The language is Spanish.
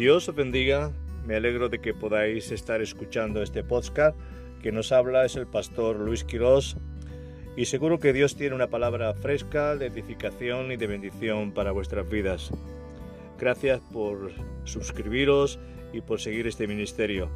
Dios os bendiga. Me alegro de que podáis estar escuchando este podcast. Que nos habla es el pastor Luis Quirós y seguro que Dios tiene una palabra fresca de edificación y de bendición para vuestras vidas. Gracias por suscribiros y por seguir este ministerio.